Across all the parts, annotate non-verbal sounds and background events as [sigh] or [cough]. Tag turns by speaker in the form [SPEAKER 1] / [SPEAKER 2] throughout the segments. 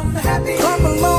[SPEAKER 1] Come along.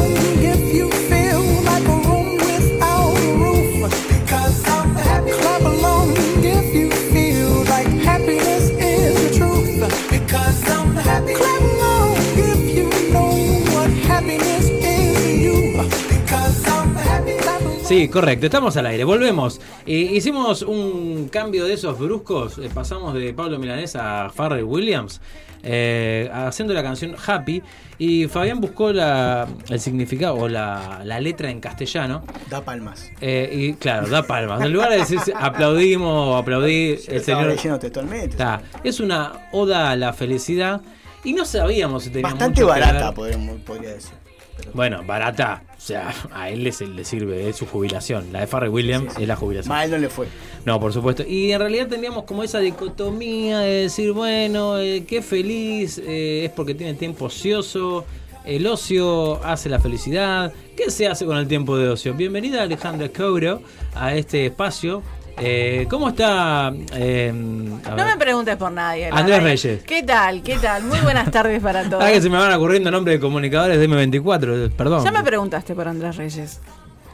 [SPEAKER 2] Sí, correcto, estamos al aire, volvemos. Eh, hicimos un cambio de esos bruscos, eh, pasamos de Pablo Milanés a Pharrell Williams, eh, haciendo la canción Happy, y Fabián buscó la- el significado o la, la letra en castellano.
[SPEAKER 3] Da palmas.
[SPEAKER 2] y claro, da palmas. En lugar de decir [laughs] aplaudimos o aplaudí, el
[SPEAKER 3] Estaba
[SPEAKER 2] señor.
[SPEAKER 3] leyendo textualmente.
[SPEAKER 2] Está, es una oda a la felicidad. Y no sabíamos si tenía
[SPEAKER 3] Bastante
[SPEAKER 2] mucho
[SPEAKER 3] barata, podemos- podría decir. Pero-
[SPEAKER 2] Bueno, barata. O sea, [laughs] a él le, le sirve, es su jubilación. La de Farrell Williams es la jubilación.
[SPEAKER 3] Mal no le fue.
[SPEAKER 2] No, por supuesto. Y en realidad teníamos como esa dicotomía de decir, bueno, eh, qué feliz eh, es porque tiene tiempo ocioso. El ocio hace la felicidad. ¿Qué se hace con el tiempo de ocio? Bienvenida Alejandra Couro a este espacio. Eh, ¿Cómo está? eh, a
[SPEAKER 4] No
[SPEAKER 2] ver.
[SPEAKER 4] me preguntes por nadie.
[SPEAKER 2] Andrés. Reyes.
[SPEAKER 4] ¿Qué tal? ¿Qué tal? Muy buenas tardes para [laughs] todos.
[SPEAKER 2] Ah, que se me van ocurriendo nombres de comunicadores de M24, perdón.
[SPEAKER 4] Ya me preguntaste por Andrés Reyes.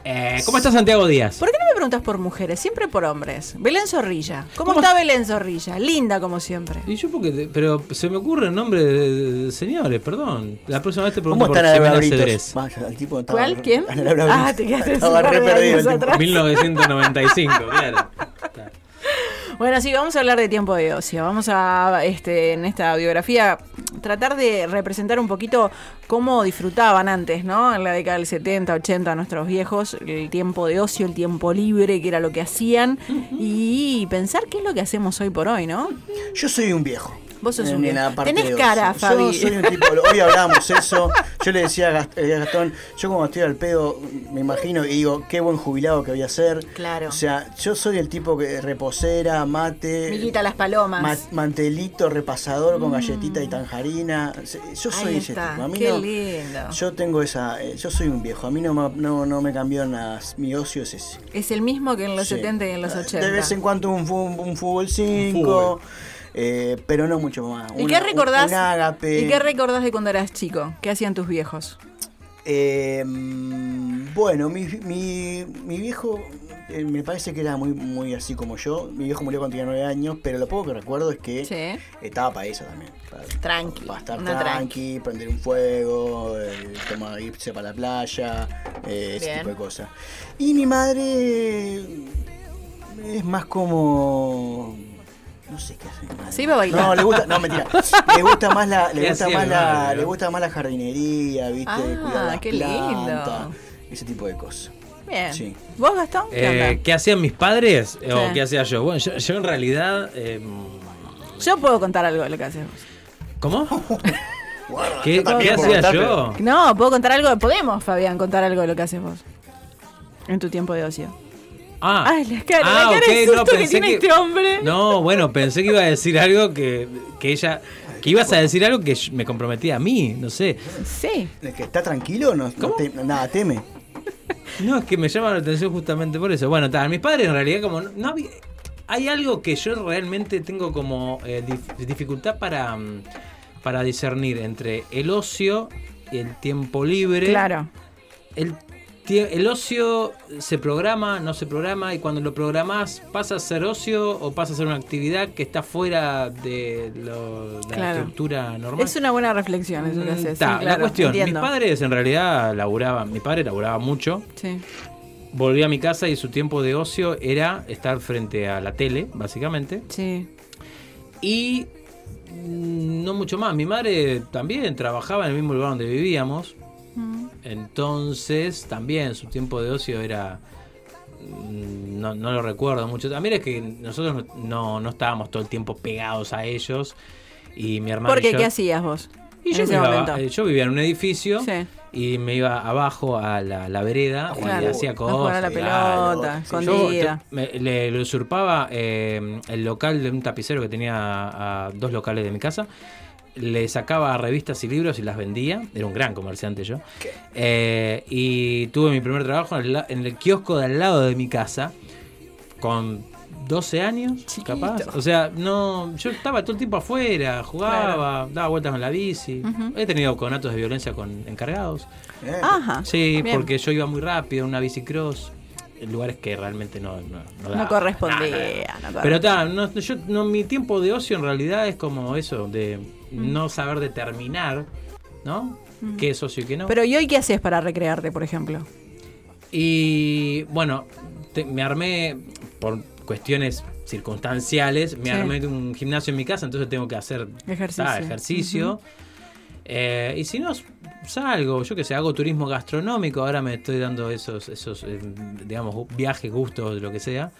[SPEAKER 2] Eh, ¿Cómo está Santiago Díaz?
[SPEAKER 4] ¿Por qué no preguntas por mujeres? Siempre por hombres. Belén Zorrilla. ¿Cómo,
[SPEAKER 2] ¿Cómo
[SPEAKER 4] está Belén Zorrilla? Linda como siempre.
[SPEAKER 2] Y yo porque, te- pero se me ocurre el nombre de, de- señores, perdón. La próxima vez te pregunto
[SPEAKER 3] ¿Cómo
[SPEAKER 2] por Cedrés.
[SPEAKER 3] Britos? Vaya, el tipo estaba-
[SPEAKER 4] ¿Cuál? ¿Quién? [laughs]
[SPEAKER 3] Ana Laura
[SPEAKER 4] Ah, te quedaste atrás.
[SPEAKER 2] 1995, claro.
[SPEAKER 4] Bueno, sí, vamos a hablar de tiempo de ocio. Vamos a, este, en esta biografía, tratar de representar un poquito cómo disfrutaban antes, ¿no? En la década del 70, 80, nuestros viejos, el tiempo de ocio, el tiempo libre, que era lo que hacían, y pensar qué es lo que hacemos hoy por hoy, ¿no?
[SPEAKER 3] Yo soy un viejo.
[SPEAKER 4] Vos sos un Tenés cara, Fabi.
[SPEAKER 3] Yo soy un tipo, hoy hablamos eso. Yo le decía a eh, Gastón, yo como estoy al pedo, me imagino y digo, qué buen jubilado que voy a ser.
[SPEAKER 4] Claro.
[SPEAKER 3] O sea, yo soy el tipo que reposera, mate.
[SPEAKER 4] Miguita las palomas.
[SPEAKER 3] ma- mantelito repasador con galletita y tanjarina. Yo soy
[SPEAKER 4] Ahí
[SPEAKER 3] ese tipo. A mí
[SPEAKER 4] qué
[SPEAKER 3] no-
[SPEAKER 4] lindo.
[SPEAKER 3] Yo tengo esa. eh, yo soy un viejo. A mí no, me- no, no me cambió nada. Mi ocio es ese.
[SPEAKER 4] Es el mismo que en los
[SPEAKER 3] Sí.
[SPEAKER 4] 70 y en los 80.
[SPEAKER 3] De vez en cuando un, fu- un fútbol 5, pero no mucho más.
[SPEAKER 4] ¿Y
[SPEAKER 3] Una-
[SPEAKER 4] qué recordás?
[SPEAKER 3] Un.
[SPEAKER 4] ¿Y qué recordás de cuando eras chico? ¿Qué hacían tus viejos?
[SPEAKER 3] Eh, mm, bueno, mi, mi, mi viejo eh, me parece que era muy, muy así como yo. Mi viejo murió cuando tenía 9 años, pero lo poco que recuerdo es que
[SPEAKER 4] Sí.
[SPEAKER 3] estaba para eso también. Para,
[SPEAKER 4] Tranqui,
[SPEAKER 3] Para estar
[SPEAKER 4] una
[SPEAKER 3] tranqui, prender un fuego, eh, tomar, irse para la playa, eh, ese
[SPEAKER 4] Bien.
[SPEAKER 3] tipo de cosas. Y mi madre es más como. No sé qué hace.
[SPEAKER 4] Se iba a bailar.
[SPEAKER 3] No, le gusta, no, mentira. Le gusta más la, le [laughs]
[SPEAKER 2] ¿Qué
[SPEAKER 3] gusta más la, le gusta más la jardinería, viste,
[SPEAKER 4] Ah,
[SPEAKER 3] cuidar las
[SPEAKER 4] qué lindo.
[SPEAKER 3] ese tipo de cosas.
[SPEAKER 4] Bien.
[SPEAKER 3] Sí.
[SPEAKER 4] ¿Vos, Gastón? ¿Qué
[SPEAKER 2] Eh, hacían mis padres
[SPEAKER 4] Sí.
[SPEAKER 2] o qué hacía yo? Bueno, yo, yo en realidad... eh,
[SPEAKER 4] Yo puedo contar algo de lo que haces vos.
[SPEAKER 2] ¿Cómo? [laughs] ¿Qué, qué hacía yo?
[SPEAKER 4] No, puedo contar algo. Podemos, Fabián, contar algo de lo que haces vos. En tu tiempo de ocio.
[SPEAKER 2] Ah,
[SPEAKER 4] Ay, la cara,
[SPEAKER 2] Ah,
[SPEAKER 4] la cara de
[SPEAKER 2] no,
[SPEAKER 4] susto que
[SPEAKER 2] pensé
[SPEAKER 4] tiene
[SPEAKER 2] que-
[SPEAKER 4] este hombre.
[SPEAKER 2] No, bueno, pensé que iba a decir algo que, que ella... Que ibas a decir algo que me comprometía a mí, no sé.
[SPEAKER 4] Sí.
[SPEAKER 3] El que está tranquilo, no, no
[SPEAKER 2] ¿Cómo?
[SPEAKER 3] te- nada, teme.
[SPEAKER 2] No, es que me llama la atención justamente por eso. Bueno, tal, mis padres en realidad como no, no había- hay algo que yo realmente tengo como eh, dif- dificultad para, mm, para discernir entre el ocio y el tiempo libre.
[SPEAKER 4] Claro.
[SPEAKER 2] El, el ocio se programa, no se programa, y cuando lo programás pasa a ser ocio o pasa a ser una actividad que está fuera de, lo- de la estructura normal.
[SPEAKER 4] Es una buena reflexión eso que
[SPEAKER 2] Mm,
[SPEAKER 4] haces. sí,
[SPEAKER 2] la
[SPEAKER 4] claro,
[SPEAKER 2] cuestión,
[SPEAKER 4] entiendo.
[SPEAKER 2] mis padres en realidad laburaban, mi padre laburaba mucho,
[SPEAKER 4] Sí.
[SPEAKER 2] volví a mi casa y su tiempo de ocio era estar frente a la tele, básicamente,
[SPEAKER 4] Sí.
[SPEAKER 2] y mm, no mucho más. Mi madre también trabajaba en el mismo lugar donde vivíamos. Entonces también su tiempo de ocio era... mm, No, no lo recuerdo mucho. También es que nosotros no, no, estábamos todo el tiempo pegados a ellos. Y mi hermano.
[SPEAKER 4] ¿Por
[SPEAKER 2] y
[SPEAKER 4] qué?
[SPEAKER 2] yo-
[SPEAKER 4] ¿Qué hacías vos?
[SPEAKER 2] Y yo, iba- eh, yo vivía en un edificio
[SPEAKER 4] Sí.
[SPEAKER 2] y me iba abajo a la, la vereda
[SPEAKER 4] Claro.
[SPEAKER 2] y hacía cosas.
[SPEAKER 4] a la
[SPEAKER 2] claro.
[SPEAKER 4] pelota,
[SPEAKER 2] Sí, yo me- le, le usurpaba eh, el local de un tapicero que tenía a, a dos locales de mi casa. Le sacaba revistas y libros y las vendía. Era un gran comerciante yo. Eh, y tuve mi primer trabajo en el, en el kiosco de al lado de mi casa con 12 años,
[SPEAKER 4] Chiquito.
[SPEAKER 2] capaz. O sea, no, yo estaba todo el tiempo afuera, jugaba, daba vueltas con la bici. He tenido conatos de violencia con encargados.
[SPEAKER 3] Eh,
[SPEAKER 4] Ajá.
[SPEAKER 2] Sí,
[SPEAKER 4] Bien.
[SPEAKER 2] porque yo iba muy rápido en una bicicross, en lugares que realmente no, no, no
[SPEAKER 4] No correspondía.
[SPEAKER 2] Nada,
[SPEAKER 4] no correspondía.
[SPEAKER 2] Pero está, no, yo, no, mi tiempo de ocio en realidad es como eso, de no saber determinar, ¿no? ¿Qué es ocio y qué no?
[SPEAKER 4] Pero ¿y hoy qué haces para recrearte, por ejemplo?
[SPEAKER 2] Y bueno, te- me armé por cuestiones circunstanciales, me
[SPEAKER 4] Sí.
[SPEAKER 2] armé un gimnasio en mi casa, entonces tengo que hacer
[SPEAKER 4] Ejercicio.
[SPEAKER 2] ta, ejercicio. Eh, y si no, salgo, yo que sé, hago turismo gastronómico, ahora me estoy dando esos, esos eh, digamos, viajes, gustos, lo que sea.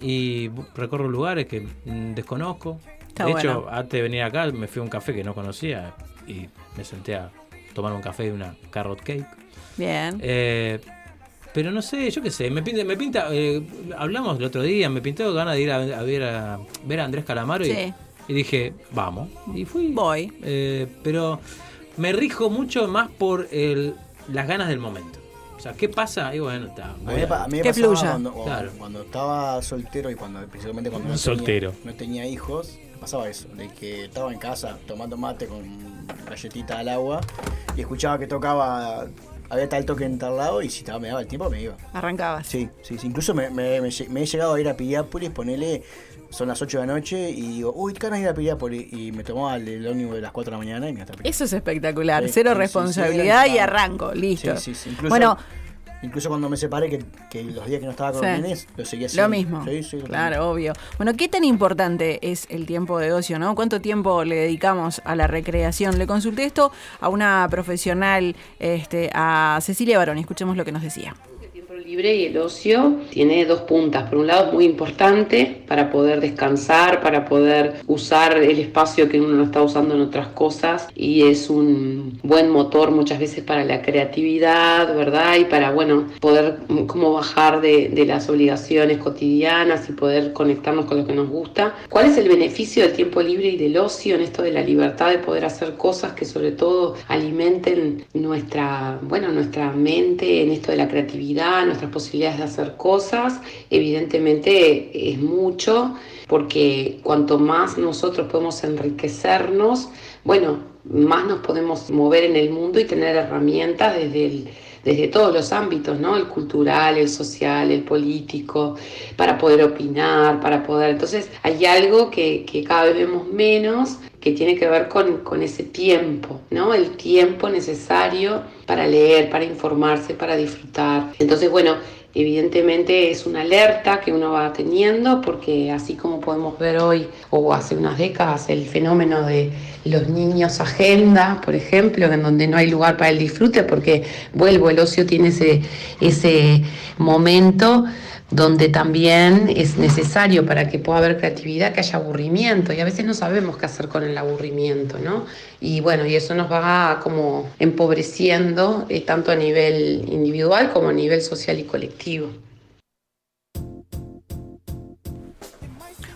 [SPEAKER 2] Y recorro lugares que mm, desconozco.
[SPEAKER 4] Está
[SPEAKER 2] de
[SPEAKER 4] bueno.
[SPEAKER 2] hecho, antes de venir acá me fui a un café que no conocía y me senté a tomar un café y una carrot cake.
[SPEAKER 4] Bien.
[SPEAKER 2] Eh, pero no sé, yo qué sé, me pinta, me pinta eh, hablamos el otro día, me pintó ganas de ir a, a ver a ver a Andrés Calamaro y,
[SPEAKER 4] Sí.
[SPEAKER 2] y dije, vamos. Y fui.
[SPEAKER 4] Voy.
[SPEAKER 2] Eh, pero me rijo mucho más por el, las ganas del momento. O sea, ¿qué pasa? Y bueno, está.
[SPEAKER 3] A mí,
[SPEAKER 2] voy
[SPEAKER 3] me
[SPEAKER 2] a-
[SPEAKER 3] mí me pasaba
[SPEAKER 4] fluya.
[SPEAKER 3] Cuando, cuando-
[SPEAKER 2] Claro.
[SPEAKER 3] cuando estaba soltero y cuando principalmente cuando no
[SPEAKER 2] Soltero.
[SPEAKER 3] Tenía, no tenía hijos, pasaba eso, de que estaba en casa tomando mate con galletita al agua y escuchaba que tocaba, había tal toque en tal lado y si estaba, me daba el tiempo me iba.
[SPEAKER 4] Arrancabas.
[SPEAKER 3] Sí, sí, sí. incluso me, me- me he llegado a ir a Piriápolis, ponele, son las 8 de la noche y digo, uy, qué ganas de ir a Piriápolis y me tomaba el, el ómnibus de las 4 de la mañana y me hasta
[SPEAKER 4] Eso es espectacular.
[SPEAKER 3] Sí,
[SPEAKER 4] Cero
[SPEAKER 3] sí,
[SPEAKER 4] responsabilidad
[SPEAKER 3] sí,
[SPEAKER 4] y arranco. Listo.
[SPEAKER 3] Sí, sí, sí. Incluso,
[SPEAKER 4] Bueno,
[SPEAKER 3] incluso cuando me separé, que, que los días que no estaba con
[SPEAKER 4] Sí.
[SPEAKER 3] los nenes, lo seguía haciendo.
[SPEAKER 4] Lo mismo.
[SPEAKER 3] Sí, sí, lo
[SPEAKER 4] claro, obvio. Bueno, ¿qué tan importante es el tiempo de ocio, no? ¿Cuánto tiempo le dedicamos a la recreación? Le consulté esto a una profesional, este, a Cecilia Barón. Escuchemos lo que nos decía.
[SPEAKER 5] Libre y el ocio tiene dos puntas. Por un lado es muy importante para poder descansar, para poder usar el espacio que uno no está usando en otras cosas y es un buen motor muchas veces para la creatividad, ¿verdad? Y para, bueno, poder como bajar de, de las obligaciones cotidianas y poder conectarnos con lo que nos gusta. ¿Cuál es el beneficio del tiempo libre y del ocio en esto de la libertad de poder hacer cosas que sobre todo alimenten nuestra, bueno, nuestra mente en esto de la creatividad, nuestras posibilidades de hacer cosas? Evidentemente es mucho porque cuanto más nosotros podemos enriquecernos, bueno, más nos podemos mover en el mundo y tener herramientas desde el desde todos los ámbitos, ¿no? El cultural, el social, el político, para poder opinar, para poder... Entonces hay algo que, que cada vez vemos menos que tiene que ver con, con ese tiempo, ¿no? El tiempo necesario para leer, para informarse, para disfrutar. Entonces, bueno, evidentemente es una alerta que uno va teniendo porque así como podemos ver hoy o hace unas décadas el fenómeno de los niños agenda, por ejemplo, en donde no hay lugar para el disfrute porque vuelvo, el ocio tiene ese, ese momento donde también es necesario para que pueda haber creatividad que haya aburrimiento y a veces no sabemos qué hacer con el aburrimiento, ¿no? Y bueno, y eso nos va como empobreciendo eh, tanto a nivel individual como a nivel social y colectivo.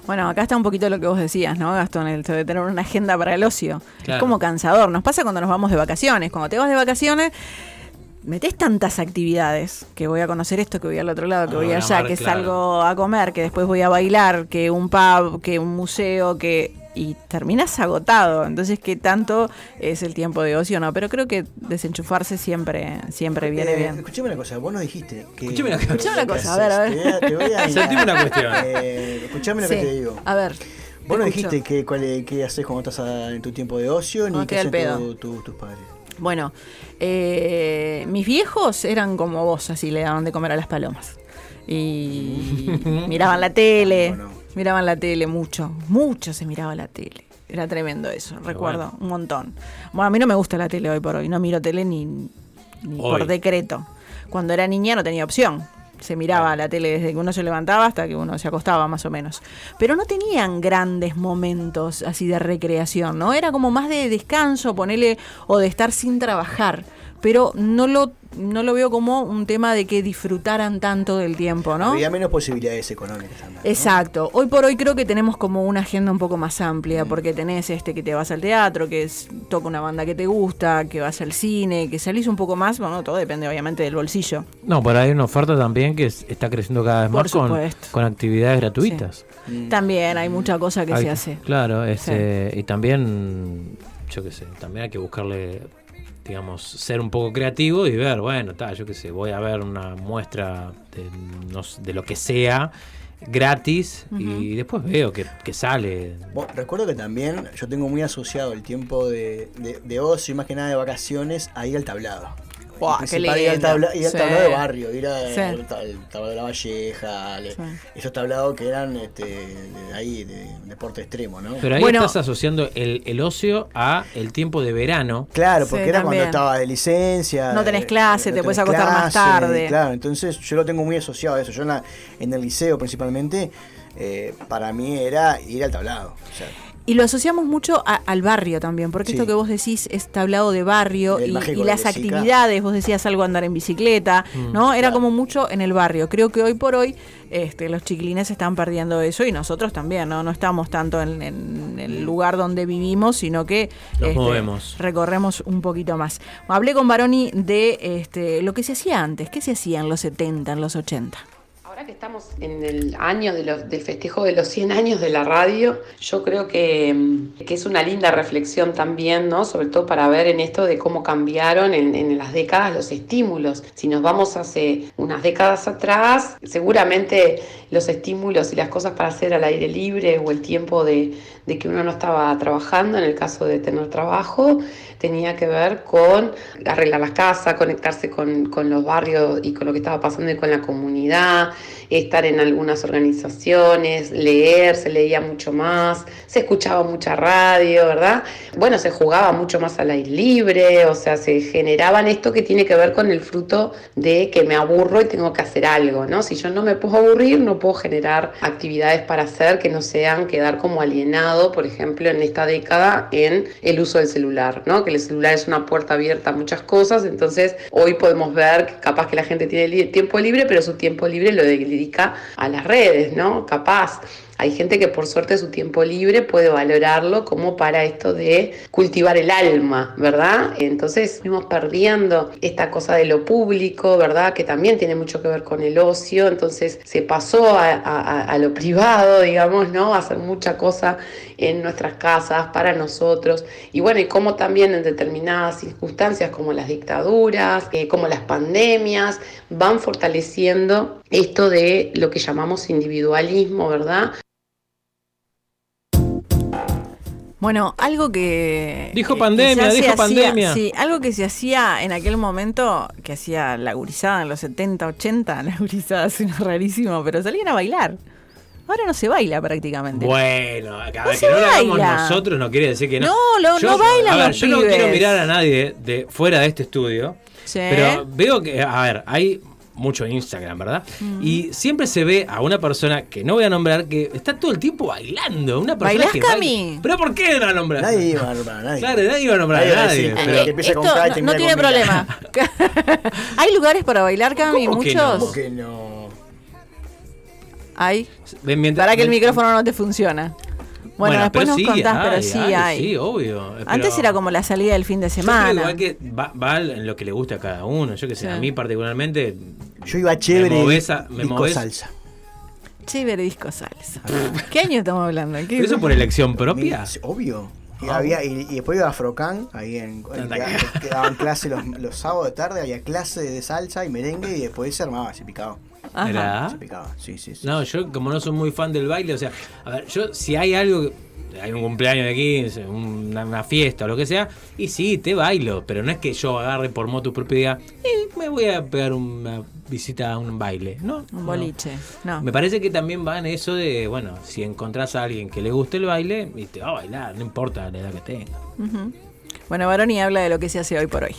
[SPEAKER 4] Bueno, acá está un poquito lo que vos decías, ¿no, Gastón? El de tener una agenda para el ocio. Es como cansador. Nos pasa cuando nos vamos de vacaciones. Cuando te vas de vacaciones, metes tantas actividades, que voy a conocer esto, que voy al otro lado, que
[SPEAKER 2] Ah,
[SPEAKER 4] voy allá,
[SPEAKER 2] Mar,
[SPEAKER 4] que
[SPEAKER 2] claro.
[SPEAKER 4] salgo a comer, que después voy a bailar, que un pub, que un museo, que... Y terminas agotado. Entonces, ¿qué tanto es el tiempo de ocio? No, pero creo que desenchufarse siempre, siempre viene
[SPEAKER 3] Eh,
[SPEAKER 4] bien.
[SPEAKER 3] Escuchame una cosa, vos nos dijiste que.
[SPEAKER 2] Escuchame una cosa.
[SPEAKER 4] Escuchame una cosa, a ver, a ver.
[SPEAKER 3] Te voy a, te voy a-
[SPEAKER 2] Sentime una cuestión.
[SPEAKER 3] Eh, escuchame lo
[SPEAKER 4] Sí.
[SPEAKER 3] que te digo.
[SPEAKER 4] A ver.
[SPEAKER 3] Vos
[SPEAKER 4] escucho.
[SPEAKER 3] dijiste que, cuál, es- qué haces cuando estás a- en tu tiempo de ocio,
[SPEAKER 4] No,
[SPEAKER 3] ni qué
[SPEAKER 4] queda el
[SPEAKER 3] hacen tu- tu- tus padres.
[SPEAKER 4] Bueno, eh, mis viejos eran como vos, así le daban de comer a las palomas. Y [laughs] miraban la tele, miraban la tele mucho, mucho se miraba la tele. Era tremendo eso, recuerdo,
[SPEAKER 2] bueno.
[SPEAKER 4] un montón. Bueno, a mí no me gusta la tele hoy por hoy, no miro tele ni, ni por decreto. Cuando era niña no tenía opción. Se miraba la tele desde que uno se levantaba hasta que uno se acostaba, más o menos. Pero no tenían grandes momentos así de recreación, ¿no? Era como más de descanso, ponele, o de estar sin trabajar. Pero no lo no lo veo como un tema de que disfrutaran tanto del tiempo, ¿no?
[SPEAKER 3] Había menos posibilidades económicas también. ¿no?
[SPEAKER 4] Exacto. Hoy por hoy creo que tenemos como una agenda un poco más amplia, porque tenés este que te vas al teatro, que es, toca una banda que te gusta, que vas al cine, que salís un poco más, bueno, todo depende obviamente del bolsillo.
[SPEAKER 2] No, pero hay una oferta también que es- está creciendo cada vez
[SPEAKER 4] Por
[SPEAKER 2] más con,
[SPEAKER 4] supuesto.
[SPEAKER 2] con actividades gratuitas.
[SPEAKER 4] También hay mucha cosa que
[SPEAKER 2] Hay
[SPEAKER 4] se hace.
[SPEAKER 2] Claro, este, y también, yo qué sé, también hay que buscarle, digamos, ser un poco creativo y ver, bueno, está, yo qué sé, voy a ver una muestra de, no sé, de lo que sea gratis y después veo que, que sale.
[SPEAKER 3] Bueno, recuerdo que también yo tengo muy asociado el tiempo de, de, de ocio y más que nada de vacaciones a ir al tablado.
[SPEAKER 4] Qué
[SPEAKER 3] principal, ir al,
[SPEAKER 4] lindo.
[SPEAKER 3] tabla- ir al
[SPEAKER 4] Sí.
[SPEAKER 3] tablado de barrio, ir
[SPEAKER 4] Sí.
[SPEAKER 3] al, ta- al tablado de la Valleja,
[SPEAKER 4] Sí.
[SPEAKER 3] esos tablados que eran este, de ahí, de deporte extremo, ¿no?
[SPEAKER 2] Pero ahí
[SPEAKER 4] Bueno.
[SPEAKER 2] estás asociando el, el ocio a el tiempo de verano.
[SPEAKER 3] Claro, porque
[SPEAKER 4] Sí,
[SPEAKER 3] era
[SPEAKER 4] también.
[SPEAKER 3] cuando estaba de licencia.
[SPEAKER 4] No tenés clase, te puedes acostar más tarde.
[SPEAKER 3] Claro, entonces yo lo tengo muy asociado a eso. Yo en, la- en el liceo principalmente, eh, para mí era ir al tablado. O sea,
[SPEAKER 4] Y lo asociamos mucho a- al barrio también, porque
[SPEAKER 3] Sí.
[SPEAKER 4] esto que vos decís es tablado de barrio y, las actividades, vos decías algo andar en bicicleta, ¿no? Era
[SPEAKER 3] claro.
[SPEAKER 4] como mucho en el barrio. Creo que hoy por hoy este, los chiquilines están perdiendo eso y nosotros también, ¿no? No estamos tanto en, en el lugar donde vivimos, sino que este,
[SPEAKER 2] Nos movemos.
[SPEAKER 4] recorremos un poquito más. Hablé con Baroni de este, lo que se hacía antes. ¿Qué se hacía en los 70, en los 80?
[SPEAKER 5] Que estamos en el año de del festejo de los 100 años de la radio, yo creo que, que es una linda reflexión también, ¿no? Sobre todo para ver en esto de cómo cambiaron en las décadas los estímulos. Si nos vamos hace unas décadas atrás, seguramente los estímulos y las cosas para hacer al aire libre o el tiempo de, que uno no estaba trabajando, en el caso de tener trabajo, tenía que ver con arreglar las casas, conectarse con, con los barrios y con lo que estaba pasando y con la comunidad, estar en algunas organizaciones, leer, se leía mucho más, se escuchaba mucha radio, ¿verdad? Bueno, se jugaba mucho más al aire libre, o sea, se generaban esto que tiene que ver con el fruto de que me aburro y tengo que hacer algo, ¿no? Si yo no me puedo aburrir, no puedo generar actividades para hacer que no sean quedar como alienado, por ejemplo, en esta década en el uso del celular, ¿no? Que el celular es una puerta abierta a muchas cosas, entonces hoy podemos ver que capaz que la gente tiene tiempo libre, pero su tiempo libre lo dedica a las redes, ¿no? Capaz. Hay gente que por suerte su tiempo libre puede valorarlo como para esto de cultivar el alma, ¿verdad? Entonces fuimos perdiendo esta cosa de lo público, ¿verdad? Que también tiene mucho que ver con el ocio, entonces se pasó a, a- lo privado, digamos, ¿no? Hacer mucha cosa en nuestras casas, para nosotros. Y bueno, y como también en determinadas circunstancias como las dictaduras, eh, como las pandemias, van fortaleciendo esto de lo que llamamos individualismo, ¿verdad?
[SPEAKER 4] Bueno, algo que.
[SPEAKER 2] Dijo pandemia, dijo
[SPEAKER 4] hacía-
[SPEAKER 2] pandemia.
[SPEAKER 4] Sí, algo que se hacía en aquel momento, que hacía la gurizada en los 70, 80, la gurizada suena rarísimo, pero salían a bailar. Ahora no se baila prácticamente.
[SPEAKER 2] Bueno, a ver,
[SPEAKER 4] No
[SPEAKER 2] que no lo hagamos nosotros no quiere decir que no.
[SPEAKER 4] No, lo- no bailan
[SPEAKER 2] a ver,
[SPEAKER 4] los
[SPEAKER 2] yo no quiero mirar a nadie de fuera de este estudio,
[SPEAKER 4] Sí.
[SPEAKER 2] pero veo que, a ver, hay mucho Instagram, ¿verdad? Y siempre se ve a una persona que no voy a nombrar que está todo el tiempo bailando. Una persona
[SPEAKER 4] ¿Bailás,
[SPEAKER 2] que
[SPEAKER 4] Cami?
[SPEAKER 2] baila- ¿Pero por qué no la nombras?
[SPEAKER 3] nadie iba a nombrar, nadie.
[SPEAKER 2] Claro, nadie iba a nombrar
[SPEAKER 3] Nadie
[SPEAKER 2] a
[SPEAKER 3] a
[SPEAKER 2] nadie.
[SPEAKER 3] decir,
[SPEAKER 2] pero-
[SPEAKER 3] que empieza
[SPEAKER 4] Esto
[SPEAKER 3] con K
[SPEAKER 4] no, no tiene problema. [laughs] ¿Hay lugares para bailar, Cami?
[SPEAKER 2] ¿Cómo que
[SPEAKER 4] Muchos.
[SPEAKER 2] no?
[SPEAKER 3] ¿Cómo que no?
[SPEAKER 4] Hay.
[SPEAKER 2] Ven, mientras-
[SPEAKER 4] Para que el micrófono no te funciona. Bueno, después nos
[SPEAKER 2] sí
[SPEAKER 4] contás, pero sí
[SPEAKER 2] hay,
[SPEAKER 4] hay.
[SPEAKER 2] Sí, obvio.
[SPEAKER 4] Antes
[SPEAKER 2] pero-
[SPEAKER 4] era como la salida del fin de
[SPEAKER 2] Yo creo
[SPEAKER 4] semana.
[SPEAKER 2] igual que va, va en lo que le gusta a cada uno. Yo que sé,
[SPEAKER 4] Sí.
[SPEAKER 2] a mí particularmente.
[SPEAKER 3] Yo iba chévere.
[SPEAKER 2] Me movés a- me
[SPEAKER 3] disco
[SPEAKER 2] movés-
[SPEAKER 3] salsa.
[SPEAKER 4] Chévere disco salsa. ¿Qué año estamos hablando? ¿Qué-
[SPEAKER 2] ¿Eso por elección propia?
[SPEAKER 3] Mi- Obvio. Y,
[SPEAKER 2] Ah.
[SPEAKER 3] había, y, y después iba a Afrocan, ahí en, en- daban clase los, los sábados de tarde, había clase de salsa y merengue y después se armaba, se picaba.
[SPEAKER 4] Ajá.
[SPEAKER 3] Se picaba, sí, sí, sí.
[SPEAKER 2] No, yo como no soy muy fan del baile, o sea, a ver, yo si hay algo, que- hay un cumpleaños de 15, una, una fiesta o lo que sea, y sí, te bailo, pero no es que yo agarre por moto propio y diga, "Eh, me voy a pegar una visita a un baile, ¿no?
[SPEAKER 4] Un
[SPEAKER 2] no.
[SPEAKER 4] boliche. No.
[SPEAKER 2] Me parece que también va en eso de, bueno, si encontrás a alguien que le guste el baile, y te va a bailar, no importa la edad que tenga.
[SPEAKER 4] Bueno, Baroni habla de lo que se hace hoy por hoy.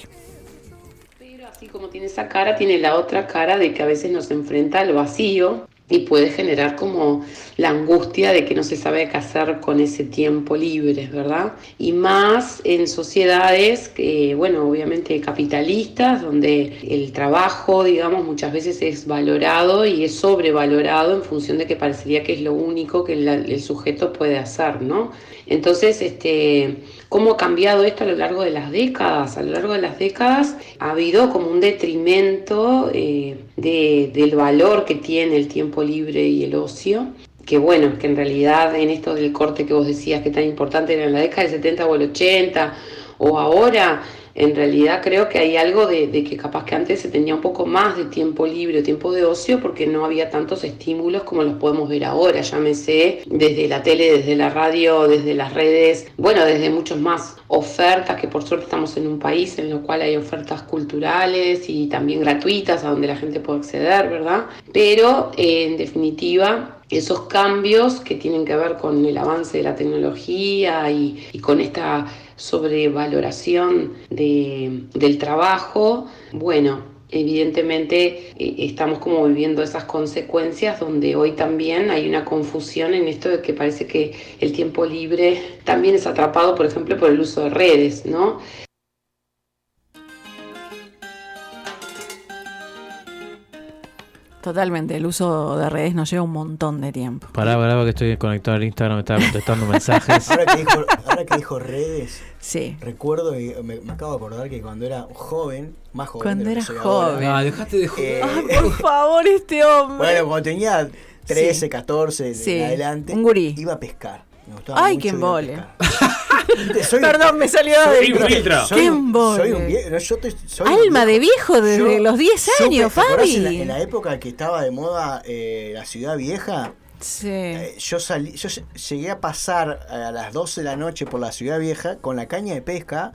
[SPEAKER 5] Así como tiene esa cara, tiene la otra cara de que a veces nos enfrenta al vacío y puede generar como la angustia de que no se sabe qué hacer con ese tiempo libre, ¿verdad? Y más en sociedades que, bueno, obviamente capitalistas, donde el trabajo, digamos, muchas veces es valorado y es sobrevalorado en función de que parecería que es lo único que el sujeto puede hacer, ¿no? Entonces, este, ¿cómo ha cambiado esto a lo largo de las décadas? A lo largo de las décadas ha habido como un detrimento eh, de, del valor que tiene el tiempo libre y el ocio. Que bueno, que en realidad en esto del corte que vos decías que tan importante era en la década del 70 o el 80 o ahora, en realidad creo que hay algo de, que capaz que antes se tenía un poco más de tiempo libre tiempo de ocio porque no había tantos estímulos como los podemos ver ahora, llámese desde la tele, desde la radio, desde las redes, bueno, desde muchos más ofertas, que por suerte estamos en un país en el cual hay ofertas culturales y también gratuitas a donde la gente puede acceder, ¿verdad? Pero eh, en definitiva esos cambios que tienen que ver con el avance de la tecnología y con esta sobrevaloración de, del trabajo, bueno, evidentemente eh, estamos como viviendo esas consecuencias donde hoy también hay una confusión en esto de que parece que el tiempo libre también es atrapado, por ejemplo, por el uso de redes, ¿no?
[SPEAKER 4] Totalmente, el uso de redes nos lleva un montón de tiempo.
[SPEAKER 2] Pará, pará, que estoy conectado al Instagram, me estaba contestando mensajes. [laughs]
[SPEAKER 3] Ahora que dijo, ahora que dijo redes,
[SPEAKER 4] Sí.
[SPEAKER 3] recuerdo y me, me acabo de acordar que cuando era joven, más joven.
[SPEAKER 4] Cuando era joven.
[SPEAKER 3] ahora,
[SPEAKER 2] No, dejate de joder.
[SPEAKER 3] eh,
[SPEAKER 4] por favor, este hombre.
[SPEAKER 3] bueno, cuando tenía 13,
[SPEAKER 4] Sí.
[SPEAKER 3] 14
[SPEAKER 4] Sí,
[SPEAKER 3] en adelante,
[SPEAKER 4] un gurí.
[SPEAKER 3] iba a pescar. Me gustaba
[SPEAKER 4] Ay,
[SPEAKER 3] mucho
[SPEAKER 4] qué
[SPEAKER 3] ir a
[SPEAKER 4] embole.
[SPEAKER 3] Soy-
[SPEAKER 4] Perdón, me salió de
[SPEAKER 2] filtro.
[SPEAKER 3] Soy soy un vie- no, yo te- soy un
[SPEAKER 4] Alma de viejo desde
[SPEAKER 3] Yo
[SPEAKER 4] los 10
[SPEAKER 3] supe-
[SPEAKER 4] años,
[SPEAKER 3] ¿te acordás
[SPEAKER 4] Fabi.
[SPEAKER 3] En la, en la época que estaba de moda eh, la ciudad vieja,
[SPEAKER 4] Sí.
[SPEAKER 3] eh, yo salí, yo ll- llegué a pasar a las 12 de la noche por la ciudad vieja con la caña de pesca,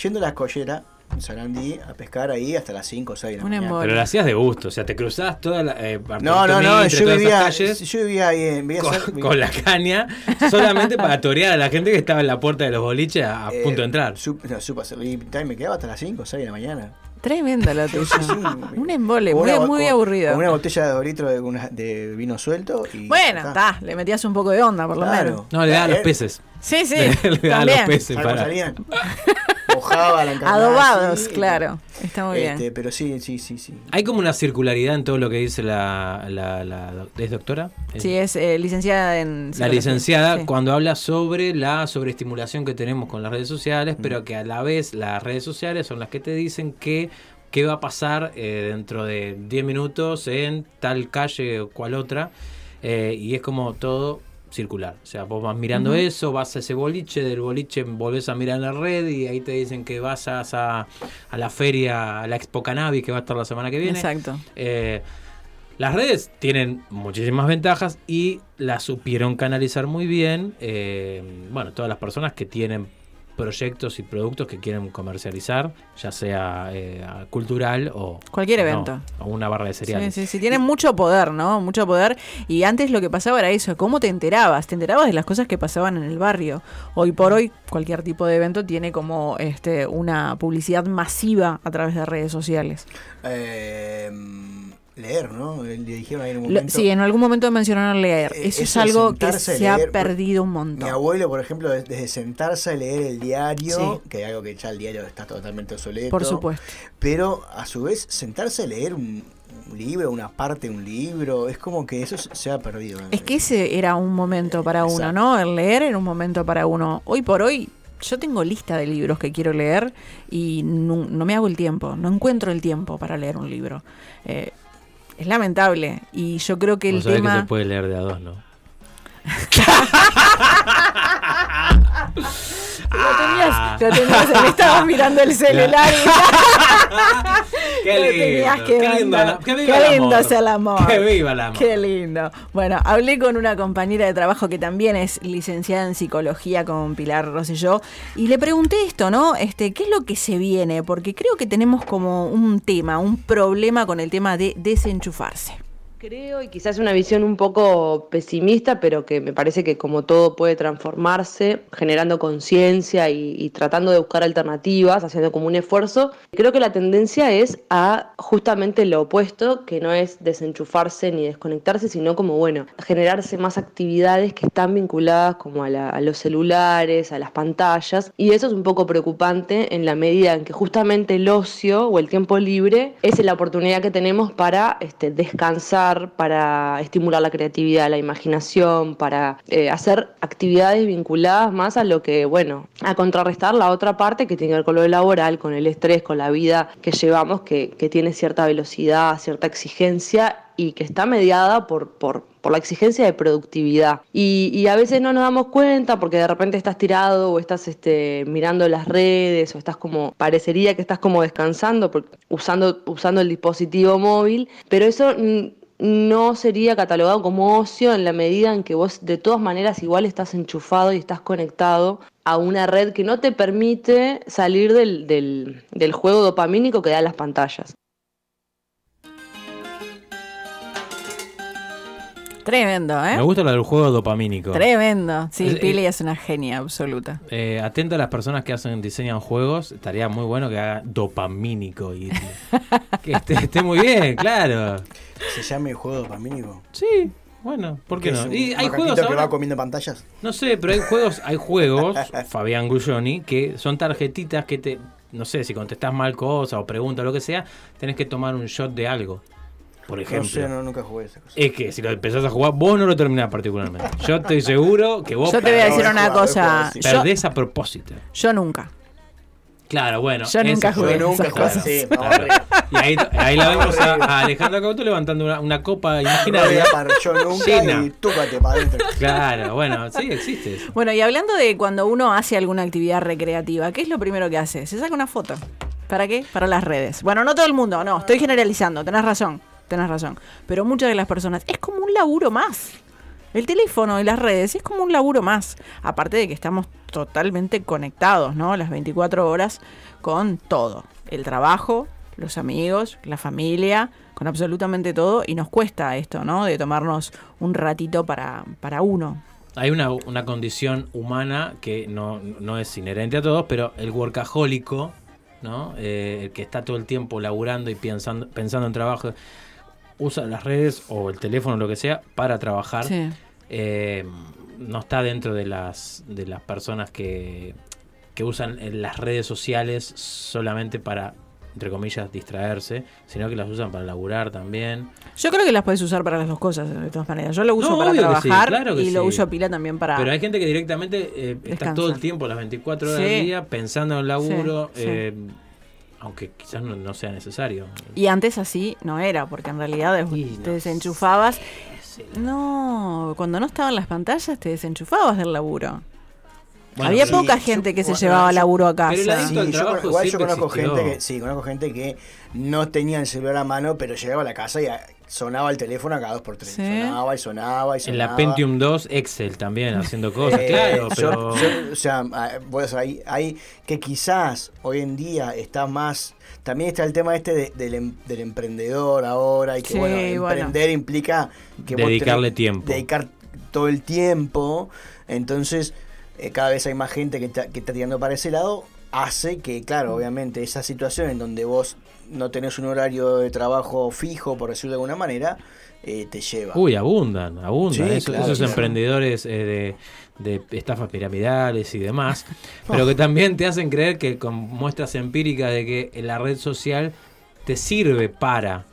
[SPEAKER 3] yendo a la escollera en Sarandí a pescar ahí hasta las 5 o 6 de la
[SPEAKER 4] Un
[SPEAKER 3] mañana.
[SPEAKER 4] embole.
[SPEAKER 2] Pero lo hacías de gusto, o sea, te cruzabas toda la. Eh,
[SPEAKER 3] No, no, no, yo vivía,
[SPEAKER 2] calles
[SPEAKER 3] yo vivía ahí en vivía
[SPEAKER 2] con,
[SPEAKER 3] cer-
[SPEAKER 2] con la caña solamente para torear a la gente que estaba en la puerta de los boliches a, a
[SPEAKER 3] eh,
[SPEAKER 2] punto de entrar.
[SPEAKER 3] no, supe hacer- y me quedaba hasta las 5 o 6 de la mañana.
[SPEAKER 4] Tremendo lo tuyo.
[SPEAKER 3] Sí, sí.
[SPEAKER 4] Un embole, muy,
[SPEAKER 3] una-
[SPEAKER 4] muy
[SPEAKER 3] con-
[SPEAKER 4] aburrido.
[SPEAKER 3] Con una botella de dos litros de, una- de vino suelto. Y
[SPEAKER 4] Bueno, está, le metías un poco de onda, por lo
[SPEAKER 3] Claro.
[SPEAKER 4] menos.
[SPEAKER 2] No, le da a los
[SPEAKER 3] Eh,
[SPEAKER 2] peces.
[SPEAKER 4] Sí, sí, [laughs]
[SPEAKER 2] le da a los
[SPEAKER 4] también.
[SPEAKER 2] peces
[SPEAKER 3] ¿Sabes cómo
[SPEAKER 2] para. [laughs]
[SPEAKER 3] salían? Mojaba la encarnada
[SPEAKER 4] Adobados,
[SPEAKER 3] así,
[SPEAKER 4] claro. Está muy
[SPEAKER 3] este,
[SPEAKER 4] bien.
[SPEAKER 3] Pero sí, sí, sí, sí.
[SPEAKER 2] Hay como una circularidad en todo lo que dice la. la, la- ¿Es doctora?
[SPEAKER 4] Sí, es eh, licenciada en...
[SPEAKER 2] La licenciada
[SPEAKER 4] Sí.
[SPEAKER 2] cuando habla sobre la sobreestimulación que tenemos con las redes sociales, pero que a la vez las redes sociales son las que te dicen que qué va a pasar eh, dentro de 10 minutos en tal calle o cual otra, eh, y es como todo circular. O sea, vos vas mirando eso, vas a ese boliche, del boliche volvés a mirar la red y ahí te dicen que vas a, a, a la feria, a la Expo Cannabis que va a estar la semana que viene.
[SPEAKER 4] Exacto.
[SPEAKER 2] Eh, las redes tienen muchísimas ventajas y las supieron canalizar muy bien. eh, bueno, todas las personas que tienen proyectos y productos que quieren comercializar, ya sea eh, cultural o
[SPEAKER 4] Cualquier
[SPEAKER 2] o no,
[SPEAKER 4] evento.
[SPEAKER 2] o una barra de
[SPEAKER 4] Sí,
[SPEAKER 2] cereales.
[SPEAKER 4] sí, sí, tienen mucho poder, ¿no? Mucho poder. Y antes lo que pasaba era eso, ¿cómo te enterabas? Te enterabas de las cosas que pasaban en el barrio. Hoy por hoy, cualquier tipo de evento tiene como este una publicidad masiva a través de redes sociales.
[SPEAKER 3] Eh, leer, ¿no? Le dijeron ahí en
[SPEAKER 4] Lo-
[SPEAKER 3] momento.
[SPEAKER 4] sí, en algún momento mencionaron leer.
[SPEAKER 3] Eh,
[SPEAKER 4] Eso es algo que se ha perdido un
[SPEAKER 3] Mi
[SPEAKER 4] montón.
[SPEAKER 3] abuelo, por ejemplo, des- desde sentarse a leer el diario,
[SPEAKER 4] Sí.
[SPEAKER 3] que es algo que ya el diario está totalmente obsoleto.
[SPEAKER 4] Por supuesto.
[SPEAKER 3] Pero a su vez, sentarse a leer un, un libro, una parte de un libro, es como que eso se- ha perdido.
[SPEAKER 4] Es que ese era un momento para uno. ¿no? El leer era un momento para uno. Hoy por hoy, yo tengo lista de libros que quiero leer y no, no me hago el tiempo, no encuentro el tiempo para leer un libro. Eh, es lamentable y yo creo que el
[SPEAKER 2] Vos sabés que
[SPEAKER 4] tema...
[SPEAKER 2] se puede leer de a dos, ¿no? [laughs] [laughs]
[SPEAKER 4] Lo tenías, lo tenías, me estabas mirando el celular y [laughs] [laughs]
[SPEAKER 2] Qué lindo, qué lindo, la- viva
[SPEAKER 4] Qué lindo es el amor.
[SPEAKER 2] Que viva el amor.
[SPEAKER 4] Qué lindo. Bueno, hablé con una compañera de trabajo que también es licenciada en psicología con Pilar Rosselló y le pregunté esto, ¿no? Este, ¿qué es lo que se viene? Porque creo que tenemos como un tema, un problema con el tema de desenchufarse.
[SPEAKER 6] Creo, y quizás una visión un poco pesimista, pero que me parece que como todo puede transformarse, generando conciencia y, tratando de buscar alternativas, haciendo como un esfuerzo, creo que la tendencia es a justamente lo opuesto, que no es desenchufarse ni desconectarse, sino como, bueno, generarse más actividades que están vinculadas como a, la- a los celulares, a las pantallas, y eso es un poco preocupante en la medida en que justamente el ocio o el tiempo libre es la oportunidad que tenemos para este, descansar, para estimular la creatividad, la imaginación, para eh, hacer actividades vinculadas más a lo que, bueno, a contrarrestar la otra parte que tiene que ver con lo laboral, con el estrés, con la vida que llevamos, que, que tiene cierta velocidad, cierta exigencia y que está mediada por, por, por la exigencia de productividad. Y, a veces no nos damos cuenta porque de repente estás tirado o estás este, mirando las redes o estás como, parecería que estás como descansando usando, usando el dispositivo móvil, pero eso no sería catalogado como ocio en la medida en que vos de todas maneras igual estás enchufado y estás conectado a una red que no te permite salir del, del, del juego dopamínico que dan las pantallas.
[SPEAKER 4] Tremendo, ¿eh?
[SPEAKER 2] Me gusta lo del juego dopamínico.
[SPEAKER 4] Tremendo. Sí,
[SPEAKER 2] Es-
[SPEAKER 4] Pili es una genia absoluta.
[SPEAKER 2] Eh, atento a las personas que hacen diseñan juegos, estaría muy bueno que haga dopamínico y [laughs] que esté, esté muy bien, claro.
[SPEAKER 3] Se llama el juego dopamínico.
[SPEAKER 2] Sí, bueno, ¿por qué
[SPEAKER 3] Que
[SPEAKER 2] no? Y hay juegos
[SPEAKER 3] que
[SPEAKER 2] ahora,
[SPEAKER 3] va comiendo pantallas.
[SPEAKER 2] no sé, pero hay juegos, hay juegos, [laughs] Fabián Guglioni, que son tarjetitas que te, no sé, si contestás mal cosa o preguntas o lo que sea, tenés que tomar un shot de algo, por
[SPEAKER 3] No
[SPEAKER 2] ejemplo.
[SPEAKER 3] sé, no, nunca jugué esa cosa.
[SPEAKER 2] Es que si lo empezás a jugar, vos no lo terminás particularmente. Yo estoy seguro que vos
[SPEAKER 4] Yo te voy a decir una
[SPEAKER 3] jugado,
[SPEAKER 4] cosa.
[SPEAKER 3] sí.
[SPEAKER 4] Yo,
[SPEAKER 2] perdés a propósito.
[SPEAKER 4] yo nunca.
[SPEAKER 2] Claro, bueno.
[SPEAKER 4] Yo nunca jugué
[SPEAKER 3] Yo nunca jugué
[SPEAKER 2] Claro.
[SPEAKER 3] horrible.
[SPEAKER 2] Y ahí, ahí la vemos a, a Alejandra Cauto levantando una, una copa imaginaria.
[SPEAKER 3] Yo nunca
[SPEAKER 2] Llena.
[SPEAKER 3] y túpate para adentro.
[SPEAKER 2] Claro, bueno, sí, existe eso.
[SPEAKER 4] Bueno, y hablando de cuando uno hace alguna actividad recreativa, ¿qué es lo primero que hace? Se saca una foto. ¿Para qué? Para las redes. Bueno, no todo el mundo, no, estoy generalizando, tenés razón, tenés razón. Pero muchas de las personas, es como un laburo más. El teléfono y las redes es como un laburo más. Aparte de que estamos totalmente conectados, ¿no? Las 24 horas con todo. El trabajo, los amigos, la familia, con absolutamente todo. Y nos cuesta esto, ¿no? De tomarnos un ratito para, para uno.
[SPEAKER 2] Hay una, una condición humana que no, no es inherente a todos, pero el workahólico, ¿no? Eh, el que está todo el tiempo laburando y pensando, pensando en trabajo, usa las redes o el teléfono, lo que sea, para trabajar.
[SPEAKER 4] Sí.
[SPEAKER 2] eh, no está dentro de las, de las personas que, que usan eh, las redes sociales solamente para, entre comillas, distraerse, sino que las usan para laburar también.
[SPEAKER 4] Yo creo que las puedes usar para las dos cosas, de todas maneras. Yo lo uso
[SPEAKER 2] No,
[SPEAKER 4] para
[SPEAKER 2] sí,
[SPEAKER 4] trabajar
[SPEAKER 2] claro
[SPEAKER 4] y lo
[SPEAKER 2] sí.
[SPEAKER 4] uso pila también para...
[SPEAKER 2] Pero hay gente que directamente eh, está todo el tiempo, las 24 horas
[SPEAKER 4] Sí.
[SPEAKER 2] del día, pensando en el laburo, eh, aunque quizás no, no sea necesario.
[SPEAKER 4] Y antes así no era, porque en realidad te
[SPEAKER 2] no
[SPEAKER 4] desenchufabas. No, cuando no estaban las pantallas te desenchufabas del laburo.
[SPEAKER 2] Bueno,
[SPEAKER 4] Había
[SPEAKER 2] pero-
[SPEAKER 4] poca
[SPEAKER 3] yo-
[SPEAKER 4] gente que se
[SPEAKER 3] bueno,
[SPEAKER 4] llevaba
[SPEAKER 3] yo-
[SPEAKER 4] laburo a
[SPEAKER 2] pero el
[SPEAKER 4] casa.
[SPEAKER 2] al
[SPEAKER 3] Sí, yo,
[SPEAKER 2] trabajo
[SPEAKER 3] igual yo conozco
[SPEAKER 2] existió.
[SPEAKER 3] gente que sí, conozco gente que no tenía el celular a mano, pero llegaba a la casa y ah, sonaba el teléfono a cada dos por tres.
[SPEAKER 4] Sí.
[SPEAKER 3] Sonaba y sonaba y
[SPEAKER 2] En
[SPEAKER 3] sonaba.
[SPEAKER 2] la Pentium 2, Excel también haciendo cosas,
[SPEAKER 3] Eh,
[SPEAKER 2] claro,
[SPEAKER 3] yo-
[SPEAKER 2] pero...
[SPEAKER 3] yo- o sea, ah, pues, hay, hay que quizás hoy en día está más. También está el tema este de- del, em- del emprendedor ahora y que
[SPEAKER 4] Sí,
[SPEAKER 3] bueno,
[SPEAKER 4] bueno.
[SPEAKER 3] emprender implica que vos
[SPEAKER 2] Dedicarle
[SPEAKER 3] tenés-
[SPEAKER 2] tiempo.
[SPEAKER 3] Dedicar todo el tiempo. Entonces, eh, cada vez hay más gente que está, que está tirando para ese lado. Hace que, claro, obviamente, esa situación en donde vos no tenés un horario de trabajo fijo, por decirlo de alguna manera, eh, te lleva.
[SPEAKER 2] Uy, abundan, abundan.
[SPEAKER 3] Sí,
[SPEAKER 2] Eso-
[SPEAKER 3] claro,
[SPEAKER 2] esos
[SPEAKER 3] claro.
[SPEAKER 2] emprendedores eh, de, de estafas piramidales y demás, [laughs] pero que también te hacen creer que con muestras empíricas de que la red social te sirve para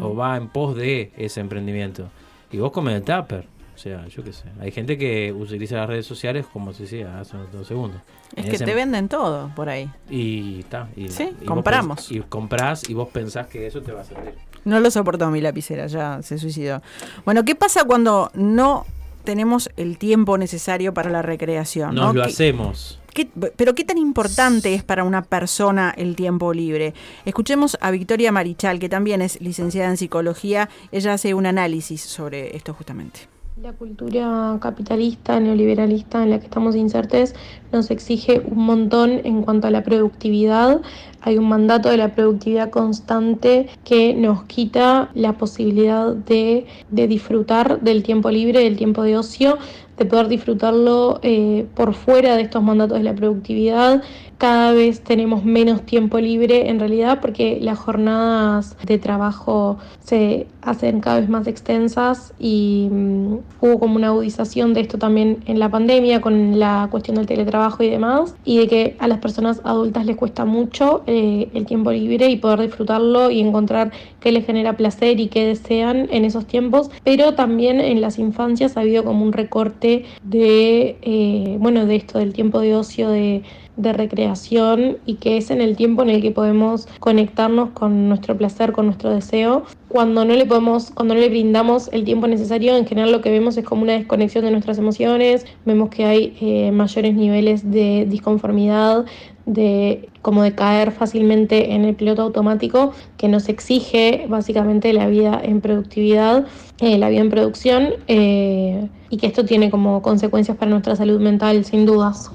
[SPEAKER 2] o va en pos de ese emprendimiento. Y vos comes el tupper. O sea, yo qué sé. Hay gente que utiliza las redes sociales como si decía hace unos dos segundos.
[SPEAKER 4] Es
[SPEAKER 2] En
[SPEAKER 4] que
[SPEAKER 2] ese-
[SPEAKER 4] te venden todo por ahí.
[SPEAKER 2] Y está. Y,
[SPEAKER 4] Sí,
[SPEAKER 2] y
[SPEAKER 4] compramos.
[SPEAKER 2] pens- y comprás y vos pensás que eso te va a servir.
[SPEAKER 4] No lo soportó mi lapicera, ya se suicidó. Bueno, ¿qué pasa cuando no tenemos el tiempo necesario para la recreación?
[SPEAKER 2] Nos
[SPEAKER 4] ¿no?
[SPEAKER 2] lo
[SPEAKER 4] ¿Qué-
[SPEAKER 2] hacemos.
[SPEAKER 4] qué- pero qué tan importante es para una persona el tiempo libre. Escuchemos a Victoria Marichal, que también es licenciada en psicología. Ella hace un análisis sobre esto justamente.
[SPEAKER 7] La cultura capitalista, neoliberalista en la que estamos insertes nos exige un montón en cuanto a la productividad. Hay un mandato de la productividad constante que nos quita la posibilidad de, de disfrutar del tiempo libre, del tiempo de ocio, de poder disfrutarlo eh, por fuera de estos mandatos de la productividad. Cada vez tenemos menos tiempo libre en realidad porque las jornadas de trabajo se hacen cada vez más extensas y mm, hubo como una agudización de esto también en la pandemia con la cuestión del teletrabajo y demás y de que a las personas adultas les cuesta mucho eh, el tiempo libre y poder disfrutarlo y encontrar qué les genera placer y qué desean en esos tiempos, pero también en las infancias ha habido como un recorte de, eh, bueno, de esto, del tiempo de ocio, de, de recreación y que es en el tiempo en el que podemos conectarnos con nuestro placer, con nuestro deseo. Cuando no le podemos, cuando no le brindamos el tiempo necesario, en general lo que vemos es como una desconexión de nuestras emociones, vemos que hay eh, mayores niveles de disconformidad, de como de caer fácilmente en el piloto automático que nos exige básicamente la vida en productividad, eh, la vida en producción eh, y que esto tiene como consecuencias para nuestra salud mental sin dudas.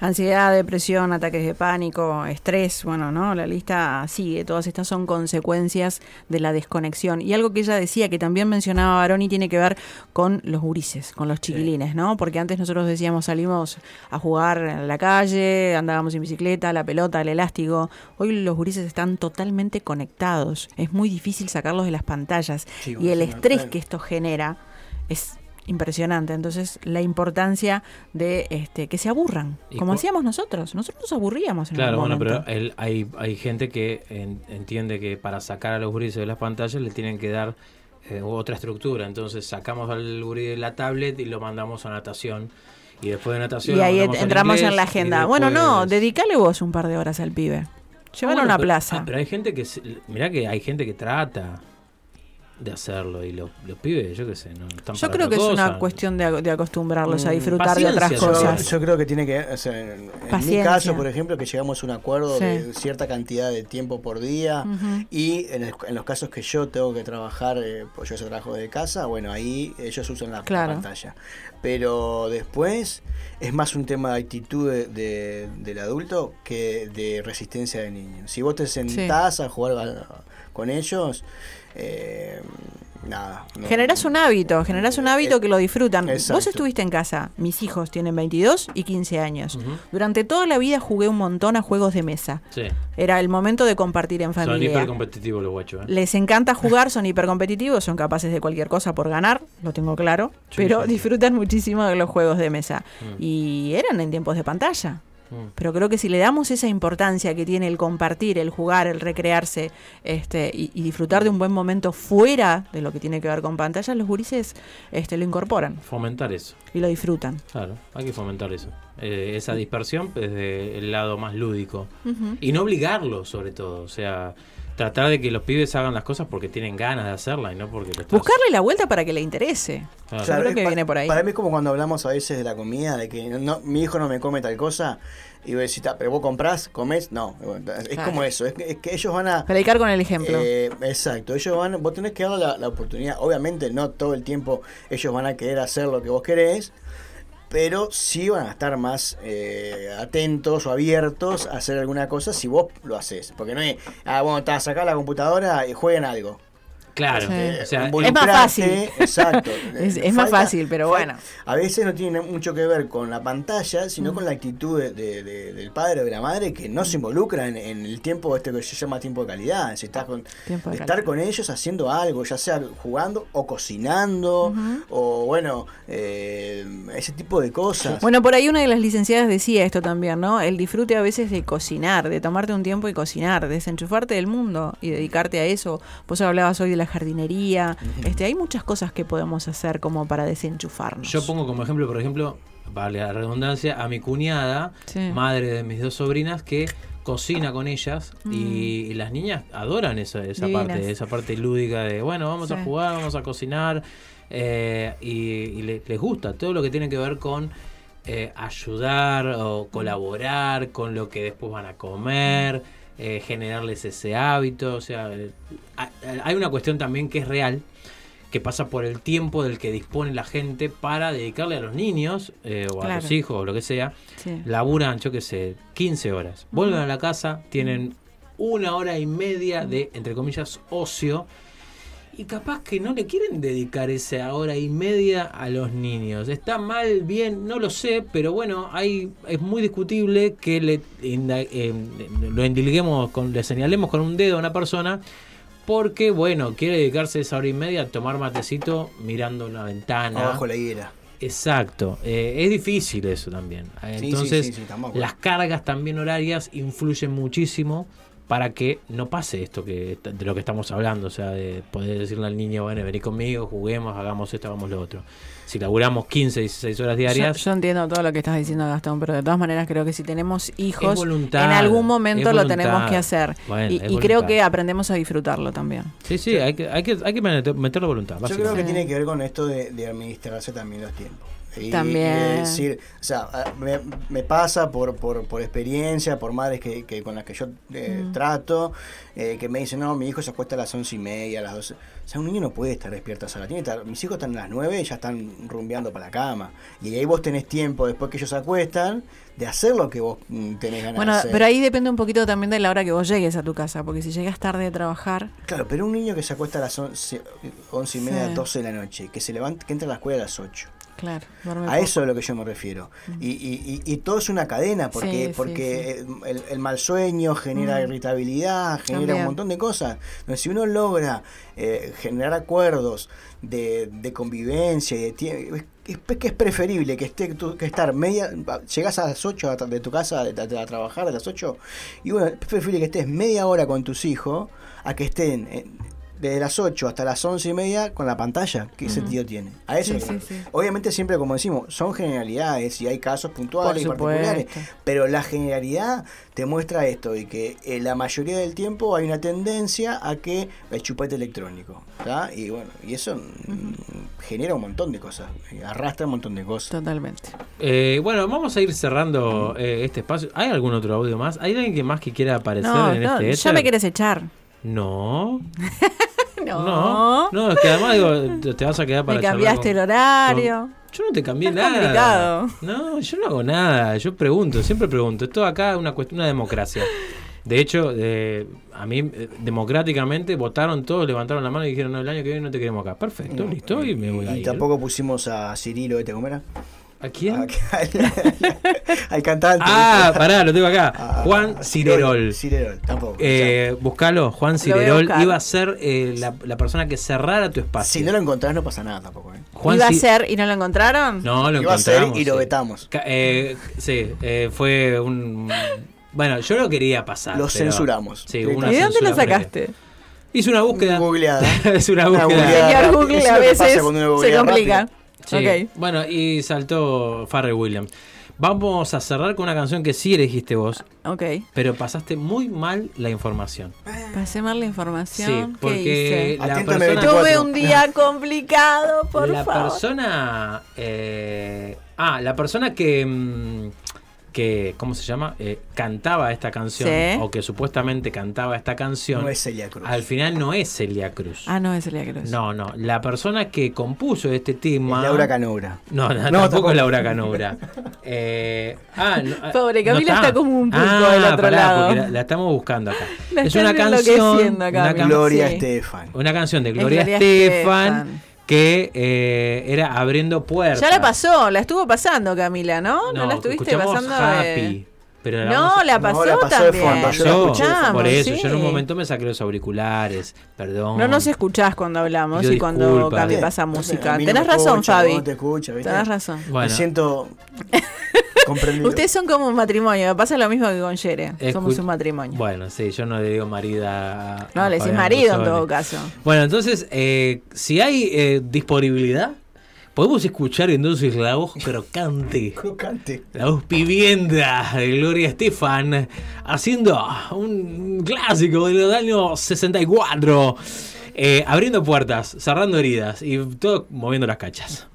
[SPEAKER 4] Ansiedad, depresión, ataques de pánico, estrés, bueno, ¿no? La lista sigue. Todas estas son consecuencias de la desconexión. Y algo que ella decía, que también mencionaba Baroni, tiene que ver con los gurises, con los chiquilines, ¿no? Porque antes nosotros decíamos salimos a jugar en la calle, andábamos en bicicleta, la pelota, el elástico. Hoy los gurises están totalmente conectados. Es muy difícil sacarlos de las pantallas.
[SPEAKER 3] Sí,
[SPEAKER 4] y el estrés que esto genera es impresionante. Entonces, la importancia de este que se aburran, como hacíamos nosotros. Nosotros nos aburríamos en
[SPEAKER 2] Claro, bueno, pero el- hay, hay gente que en- entiende que para sacar a los gurises de las pantallas le tienen que dar eh, otra estructura. Entonces sacamos al gurí de la tablet y lo mandamos a natación. Y después de natación
[SPEAKER 4] Y ahí entramos
[SPEAKER 2] inglés,
[SPEAKER 4] en la agenda. Bueno, no, dedícale vos un par de horas al pibe. Llévalo
[SPEAKER 2] Bueno,
[SPEAKER 4] a una
[SPEAKER 2] pero-
[SPEAKER 4] plaza.
[SPEAKER 2] ah, pero hay gente que, mirá que hay gente que trata de hacerlo y los, los pibes, yo qué sé, no están
[SPEAKER 4] Yo
[SPEAKER 2] para
[SPEAKER 4] creo que es una cuestión de, acostumbrarlos a
[SPEAKER 3] Mm,
[SPEAKER 4] disfrutar de otras
[SPEAKER 3] Yo,
[SPEAKER 4] cosas.
[SPEAKER 3] yo creo que tiene que, o sea, en, en mi
[SPEAKER 4] Paciencia.
[SPEAKER 3] caso, por ejemplo, que llegamos a un acuerdo
[SPEAKER 4] Sí.
[SPEAKER 3] de cierta cantidad de tiempo por día y en, el- en los casos que yo tengo que trabajar, eh, pues yo ese trabajo de casa, bueno, ahí ellos usan la,
[SPEAKER 4] Claro.
[SPEAKER 3] pantalla. Pero después es más un tema de actitud de- de- del adulto que de resistencia del niño. Si vos te sentás a jugar con ellos, eh, nada. no-
[SPEAKER 4] Generás un hábito, generás un hábito que lo disfrutan. Vos estuviste en casa, mis hijos tienen 22 y 15 años. Durante toda la vida jugué un montón a juegos de mesa.
[SPEAKER 2] Sí,
[SPEAKER 4] Era el momento de compartir en
[SPEAKER 2] son
[SPEAKER 4] familia.
[SPEAKER 2] hiper competitivos los guachos. ¿eh?
[SPEAKER 4] Les encanta jugar, son hipercompetitivos, son capaces de cualquier cosa por ganar, lo tengo claro,
[SPEAKER 2] Sí,
[SPEAKER 4] pero
[SPEAKER 2] sí,
[SPEAKER 4] disfrutan muchísimo de los juegos de mesa.
[SPEAKER 2] Mm.
[SPEAKER 4] Y eran en tiempos de pantalla.
[SPEAKER 2] Mm.
[SPEAKER 4] Pero creo que si le damos esa importancia que tiene el compartir, el jugar, el recrearse este, y, y disfrutar de un buen momento fuera de lo que tiene que ver con pantallas, los gurises este, lo incorporan
[SPEAKER 2] Fomentar eso.
[SPEAKER 4] y lo disfrutan.
[SPEAKER 2] Claro, hay que fomentar eso. Eh, esa dispersión desde el lado más lúdico. Y no obligarlos, sobre todo. O sea, tratar de que los pibes hagan las cosas porque tienen ganas de hacerlas y no porque lo estás...
[SPEAKER 4] Buscarle la vuelta para que le interese.
[SPEAKER 2] Claro.
[SPEAKER 4] Yo creo
[SPEAKER 3] es
[SPEAKER 4] que
[SPEAKER 3] pa-
[SPEAKER 4] viene por ahí.
[SPEAKER 3] Para mí es como cuando hablamos a veces de la comida, de que no, mi hijo no me come tal cosa, y vos decís, "Ta, pero vos comprás, comés, no. Es
[SPEAKER 4] Claro.
[SPEAKER 3] como eso, es que, es que ellos van a...
[SPEAKER 4] Predicar con el ejemplo.
[SPEAKER 3] Eh, exacto, ellos van, vos tenés que darle la, la oportunidad, obviamente no todo el tiempo ellos van a querer hacer lo que vos querés, pero sí van a estar más eh, atentos o abiertos a hacer alguna cosa si vos lo haces, porque no es, ah, bueno, está, sacá la computadora y jueguen algo.
[SPEAKER 2] Claro,
[SPEAKER 4] Sí.
[SPEAKER 3] Eh,
[SPEAKER 2] o sea,
[SPEAKER 3] involucrarte,
[SPEAKER 4] fácil. [laughs]
[SPEAKER 3] Exacto. [laughs]
[SPEAKER 4] Es- es más fácil, pero bueno.
[SPEAKER 3] A veces no tiene mucho que ver con la pantalla,
[SPEAKER 4] Mm.
[SPEAKER 3] sino con la actitud de- de- de- del padre o de la madre que no se involucra en, en el tiempo este que se llama tiempo de calidad. Si estás con,
[SPEAKER 4] Tiempo de
[SPEAKER 3] estar
[SPEAKER 4] calidad.
[SPEAKER 3] con ellos haciendo algo, ya sea jugando o cocinando, o bueno, eh, ese tipo de cosas.
[SPEAKER 4] Bueno, por ahí una de las licenciadas decía esto también, ¿no? El disfrute a veces de cocinar, de tomarte un tiempo y cocinar, desenchufarte del mundo y dedicarte a eso. Vos hablabas hoy de la jardinería. Este, hay muchas cosas que podemos hacer como para desenchufarnos.
[SPEAKER 2] Yo pongo como ejemplo, por ejemplo, vale la redundancia, a mi cuñada,
[SPEAKER 4] Sí.
[SPEAKER 2] madre de mis dos sobrinas, que cocina con ellas y, y las niñas adoran esa, esa
[SPEAKER 4] Mm. Divinas.
[SPEAKER 2] parte, esa parte lúdica de, bueno, vamos a jugar, vamos a cocinar, eh, y, y le- les gusta todo lo que tiene que ver con eh, ayudar o colaborar con lo que después van a comer, eh, generarles ese hábito, o sea, eh, hay- una cuestión también que es real, que pasa por el tiempo del que dispone la gente para dedicarle a los niños eh, o a los hijos o lo que sea.
[SPEAKER 4] Sí.
[SPEAKER 2] Laburan, yo qué sé, 15 horas. Vuelven a la casa, tienen una hora y media de, entre comillas, ocio. Y capaz que no le quieren dedicar esa hora y media a los niños. Está mal, bien, no lo sé, pero bueno, hay, es muy discutible que le eh, lo endilguemos, con, le señalemos con un dedo a una persona porque, bueno, quiere dedicarse esa hora y media a tomar matecito mirando una ventana.
[SPEAKER 3] Abajo la higuera.
[SPEAKER 2] Exacto, eh, es difícil eso también.
[SPEAKER 3] Sí, sí,
[SPEAKER 2] Entonces,
[SPEAKER 3] sí,
[SPEAKER 2] las cargas también horarias influyen muchísimo para que no pase esto que de lo que estamos hablando, o sea, de poder decirle al niño, bueno, vení conmigo, juguemos, hagamos esto, hagamos lo otro. Si laburamos 15, 16 horas diarias,
[SPEAKER 4] yo entiendo todo lo que estás diciendo, Gastón, pero de todas maneras creo que si tenemos hijos,
[SPEAKER 2] voluntad,
[SPEAKER 4] en algún momento lo tenemos que hacer.
[SPEAKER 2] Bueno,
[SPEAKER 4] y creo que aprendemos a disfrutarlo también.
[SPEAKER 2] sí, sí, hay que, hay que, hay que meter- meterle voluntad.
[SPEAKER 3] Yo creo que tiene que ver con esto de, de administrarse también los tiempos. Y,
[SPEAKER 4] También.
[SPEAKER 3] y de decir, o sea, a- me, me pasa por, por, por experiencia, por madres que, que con las que yo eh,
[SPEAKER 4] Mm.
[SPEAKER 3] trato, eh, que me dicen, no, mi hijo se acuesta a las once y media, a las doce. O sea, un niño no puede estar despierto a esa hora. Estar- mis hijos están a las nueve y ya están rumbeando para la cama. Y ahí vos tenés tiempo, después que ellos se acuestan, de hacer lo que vos mm, tenés ganas
[SPEAKER 4] Bueno,
[SPEAKER 3] de hacer.
[SPEAKER 4] pero ahí depende un poquito también de la hora que vos llegues a tu casa, porque si llegas tarde a trabajar,
[SPEAKER 3] Claro, pero un niño que se acuesta a las once, once y media,
[SPEAKER 4] Sí.
[SPEAKER 3] doce de la noche, que se levanta, que entra a la escuela a las ocho.
[SPEAKER 4] Claro,
[SPEAKER 3] A
[SPEAKER 4] poco.
[SPEAKER 3] eso es a lo que yo me refiero. Y, y, y, y todo es una cadena, porque,
[SPEAKER 4] Sí, sí,
[SPEAKER 3] porque El, el mal sueño genera irritabilidad, genera
[SPEAKER 4] También.
[SPEAKER 3] un montón de cosas. Entonces, si uno logra eh, generar acuerdos de, de convivencia de tiempo, es, es que es preferible que esté que estar media, llegas a las 8 a tra- de tu casa a trabajar a las 8, y bueno, es preferible que estés media hora con tus hijos a que estén en- desde las 8 hasta las 11 y media con la pantalla. ¿Qué sentido tiene? A eso
[SPEAKER 4] Sí.
[SPEAKER 3] Obviamente siempre, como decimos, son generalidades y hay casos puntuales y particulares, pero la generalidad te muestra esto y que eh, la mayoría del tiempo hay una tendencia a que el chupete electrónico, ¿tá? Y bueno, y eso mm, genera un montón de cosas, eh, arrastra un montón de cosas.
[SPEAKER 4] Totalmente.
[SPEAKER 2] Eh, bueno, vamos a ir cerrando eh, este espacio. ¿Hay algún otro audio más? ¿Hay alguien que más que quiera aparecer
[SPEAKER 4] No,
[SPEAKER 2] en
[SPEAKER 4] no,
[SPEAKER 2] este
[SPEAKER 4] ya
[SPEAKER 2] éter?
[SPEAKER 4] me quieres echar.
[SPEAKER 2] No, [laughs]
[SPEAKER 4] No.
[SPEAKER 2] no, no, es que además digo, te- vas a quedar para
[SPEAKER 4] me cambiaste
[SPEAKER 2] con-
[SPEAKER 4] el horario.
[SPEAKER 2] con- Yo no te cambié
[SPEAKER 4] Es
[SPEAKER 2] nada.
[SPEAKER 4] complicado.
[SPEAKER 2] No, yo no hago nada. Yo pregunto, siempre pregunto. Esto acá es una cuestión, una democracia. De hecho, eh, a mí eh, democráticamente votaron todos, levantaron la mano y dijeron, no, el año que viene no te queremos acá. Perfecto, listo, y me voy a
[SPEAKER 3] Y
[SPEAKER 2] ir.
[SPEAKER 3] tampoco pusimos a Cirilo este, ¿cómo era?
[SPEAKER 2] ¿A quién?
[SPEAKER 3] A- [laughs] al cantante.
[SPEAKER 2] Ah, pará, lo tengo acá.
[SPEAKER 3] Ah,
[SPEAKER 2] Juan Cirerol.
[SPEAKER 3] Cirerol, tampoco.
[SPEAKER 2] Eh, buscalo, Juan
[SPEAKER 4] a
[SPEAKER 2] Cirerol iba a ser eh, la, la persona que cerrara tu espacio.
[SPEAKER 3] si no lo encontrás no pasa nada tampoco. ¿eh?
[SPEAKER 2] Juan
[SPEAKER 4] Iba a ser y no lo encontraron.
[SPEAKER 2] No, lo
[SPEAKER 3] Iba a ser
[SPEAKER 2] encontramos.
[SPEAKER 3] y lo vetamos.
[SPEAKER 2] Eh, sí, eh, fue un. Bueno, yo lo quería pasar.
[SPEAKER 3] Lo
[SPEAKER 2] pero-
[SPEAKER 3] censuramos.
[SPEAKER 2] Sí,
[SPEAKER 3] ¿Y
[SPEAKER 2] hubo una
[SPEAKER 4] ¿Y de dónde lo
[SPEAKER 2] previa.
[SPEAKER 4] sacaste?
[SPEAKER 2] Hice una búsqueda.
[SPEAKER 3] Googleada. [laughs]
[SPEAKER 2] es una
[SPEAKER 3] Una
[SPEAKER 2] búsqueda.
[SPEAKER 3] googleada.
[SPEAKER 4] Señor. Google a veces se complica.
[SPEAKER 3] rápido.
[SPEAKER 2] Sí.
[SPEAKER 4] Ok.
[SPEAKER 2] Bueno, y saltó Farrell Williams. Vamos a cerrar con una canción que sí elegiste vos,
[SPEAKER 4] Ok.
[SPEAKER 2] pero pasaste muy mal la información.
[SPEAKER 4] Pasé mal la información.
[SPEAKER 2] Sí,
[SPEAKER 4] ¿Qué
[SPEAKER 2] porque
[SPEAKER 4] hice?
[SPEAKER 2] la persona,
[SPEAKER 3] 24.
[SPEAKER 4] Tuve un día complicado, por
[SPEAKER 2] la
[SPEAKER 4] favor.
[SPEAKER 2] persona, eh, ah, la persona que, mm, que, ¿cómo se llama? Eh, cantaba esta canción
[SPEAKER 4] Sí.
[SPEAKER 2] o que supuestamente cantaba esta canción.
[SPEAKER 3] No es Celia Cruz.
[SPEAKER 2] Al final no es Celia Cruz.
[SPEAKER 4] Ah, no, es Elia Cruz.
[SPEAKER 2] No, no. La persona que compuso este
[SPEAKER 3] Es
[SPEAKER 2] tema.
[SPEAKER 3] Laura Canora.
[SPEAKER 2] No, no,
[SPEAKER 3] No,
[SPEAKER 2] tampoco,
[SPEAKER 3] tampoco.
[SPEAKER 2] es Laura Canora. Eh, ah, no, [laughs]
[SPEAKER 4] Pobre,
[SPEAKER 2] no
[SPEAKER 4] Camila está como un pulpo
[SPEAKER 2] Ah,
[SPEAKER 4] del otro
[SPEAKER 2] pará,
[SPEAKER 4] lado.
[SPEAKER 2] porque La, la estamos buscando acá.
[SPEAKER 4] La
[SPEAKER 2] es una canción.
[SPEAKER 4] acá,
[SPEAKER 2] Una, can-
[SPEAKER 3] Gloria
[SPEAKER 4] sí.
[SPEAKER 3] Estefan.
[SPEAKER 2] una canción de
[SPEAKER 4] Es
[SPEAKER 2] Gloria,
[SPEAKER 4] Gloria
[SPEAKER 2] Estefan,
[SPEAKER 4] Estefan.
[SPEAKER 2] Que eh, era abriendo puertas.
[SPEAKER 4] Ya la pasó, la estuvo pasando Camila, ¿no? No, la estuviste pasando.
[SPEAKER 2] Happy.
[SPEAKER 4] de-
[SPEAKER 2] Pero
[SPEAKER 4] No,
[SPEAKER 2] a-
[SPEAKER 4] la
[SPEAKER 3] No,
[SPEAKER 4] pasó,
[SPEAKER 3] la pasó de
[SPEAKER 4] también.
[SPEAKER 3] fondo, yo la
[SPEAKER 2] Pasó,
[SPEAKER 3] fondo.
[SPEAKER 2] por eso,
[SPEAKER 4] sí.
[SPEAKER 2] yo en un momento me saqué los auriculares, perdón.
[SPEAKER 4] No nos escuchás cuando hablamos
[SPEAKER 2] Pido
[SPEAKER 4] y cuando. Cami pasa música.
[SPEAKER 3] no
[SPEAKER 4] Tenés razón,
[SPEAKER 3] escucha,
[SPEAKER 4] Fabi.
[SPEAKER 3] No te escucha, ¿viste?
[SPEAKER 4] Tenés razón.
[SPEAKER 2] Bueno,
[SPEAKER 3] Me siento [laughs] comprendido.
[SPEAKER 4] Ustedes son como un matrimonio, me pasa lo mismo que con Yere.
[SPEAKER 2] escu-
[SPEAKER 4] Somos un matrimonio.
[SPEAKER 2] Bueno, sí, yo no le digo marida a.
[SPEAKER 4] no,
[SPEAKER 2] a
[SPEAKER 4] le decís marido en todo caso.
[SPEAKER 2] Bueno, entonces, eh, si hay eh, disponibilidad, podemos escuchar entonces la voz crocante, [laughs]
[SPEAKER 3] Crocante.
[SPEAKER 2] la voz pibienda de Gloria Estefan, haciendo un clásico de los años 64, eh, abriendo puertas, cerrando heridas y todo moviendo las cachas.